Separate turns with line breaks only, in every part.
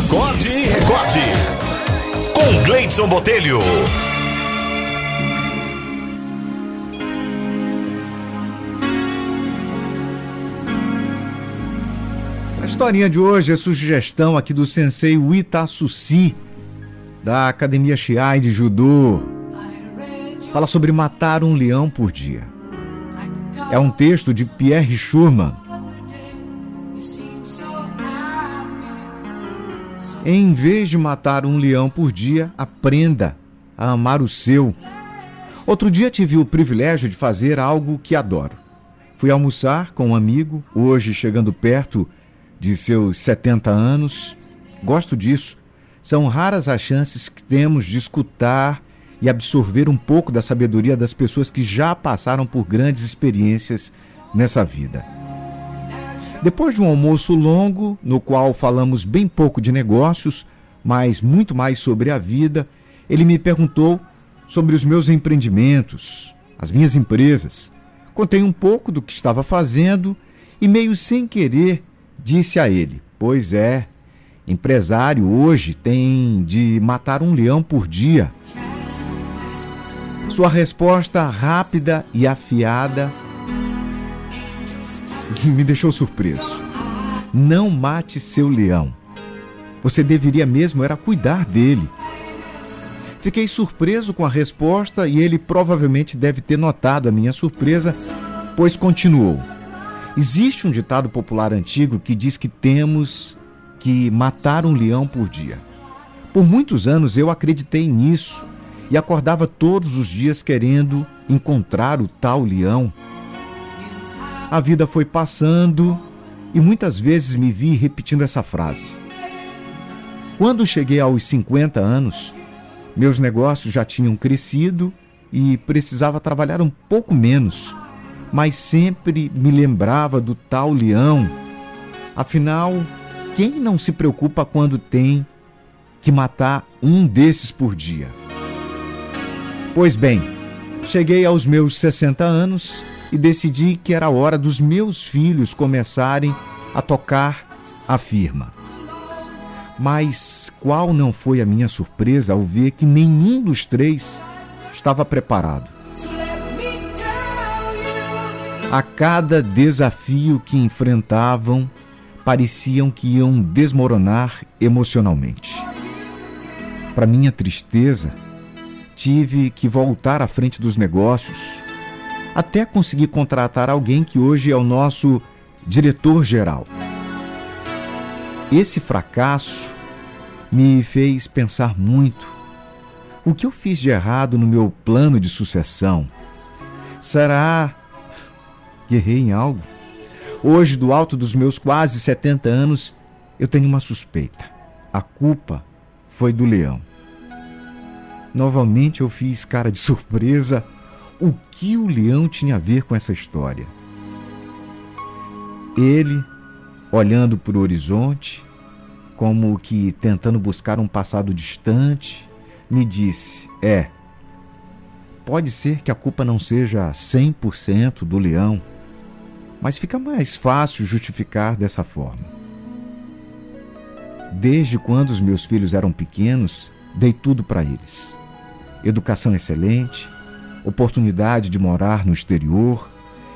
Acorde e recorde. Com Gleidson Botelho.
A historinha de hoje é sugestão aqui do sensei Susi, da Academia Shiai de Judô. Fala sobre matar um leão por dia. É um texto de Pierre Schurman. Em vez de matar um leão por dia, aprenda a amar o seu. Outro dia tive o privilégio de fazer algo que adoro. Fui almoçar com um amigo, hoje chegando perto de seus 70 anos. Gosto disso. São raras as chances que temos de escutar e absorver um pouco da sabedoria das pessoas que já passaram por grandes experiências nessa vida. Depois de um almoço longo, no qual falamos bem pouco de negócios, mas muito mais sobre a vida, ele me perguntou sobre os meus empreendimentos, as minhas empresas. Contei um pouco do que estava fazendo e, meio sem querer, disse a ele: Pois é, empresário hoje tem de matar um leão por dia. Sua resposta rápida e afiada me deixou surpreso. Não mate seu leão. Você deveria mesmo era cuidar dele. Fiquei surpreso com a resposta e ele provavelmente deve ter notado a minha surpresa, pois continuou. Existe um ditado popular antigo que diz que temos que matar um leão por dia. Por muitos anos eu acreditei nisso e acordava todos os dias querendo encontrar o tal leão. A vida foi passando e muitas vezes me vi repetindo essa frase. Quando cheguei aos 50 anos, meus negócios já tinham crescido e precisava trabalhar um pouco menos, mas sempre me lembrava do tal leão. Afinal, quem não se preocupa quando tem que matar um desses por dia? Pois bem, cheguei aos meus 60 anos e decidi que era hora dos meus filhos começarem a tocar a firma. Mas qual não foi a minha surpresa ao ver que nenhum dos três estava preparado? A cada desafio que enfrentavam, pareciam que iam desmoronar emocionalmente. Para minha tristeza, tive que voltar à frente dos negócios até conseguir contratar alguém que hoje é o nosso diretor-geral. Esse fracasso me fez pensar muito. O que eu fiz de errado no meu plano de sucessão? Será que errei em algo? Hoje, do alto dos meus quase 70 anos, eu tenho uma suspeita. A culpa foi do leão. Novamente eu fiz cara de surpresa o que o leão tinha a ver com essa história. Ele, olhando para o horizonte, como que tentando buscar um passado distante, me disse: É, pode ser que a culpa não seja 100% do leão, mas fica mais fácil justificar dessa forma. Desde quando os meus filhos eram pequenos, dei tudo para eles: educação excelente, oportunidade de morar no exterior,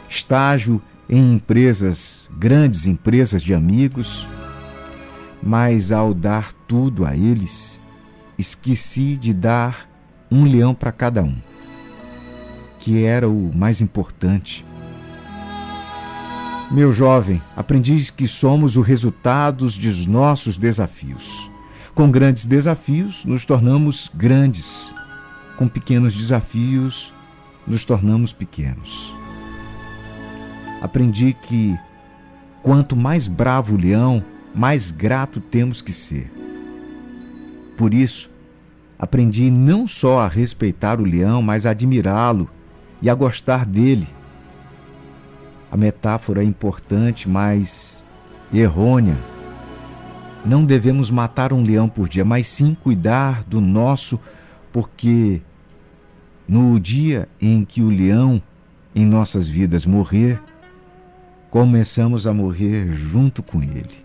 estágio em empresas, grandes empresas de amigos, mas ao dar tudo a eles, esqueci de dar um leão para cada um, que era o mais importante. Meu jovem, aprendi que somos o resultado dos nossos desafios. Com grandes desafios, nos tornamos grandes. Com pequenos desafios, nos tornamos pequenos. Aprendi que quanto mais bravo o leão, mais grato temos que ser. Por isso, aprendi não só a respeitar o leão, mas a admirá-lo e a gostar dele. A metáfora é importante, mas errônea. Não devemos matar um leão por dia, mas sim cuidar do nosso, porque no dia em que o leão em nossas vidas morrer, começamos a morrer junto com ele.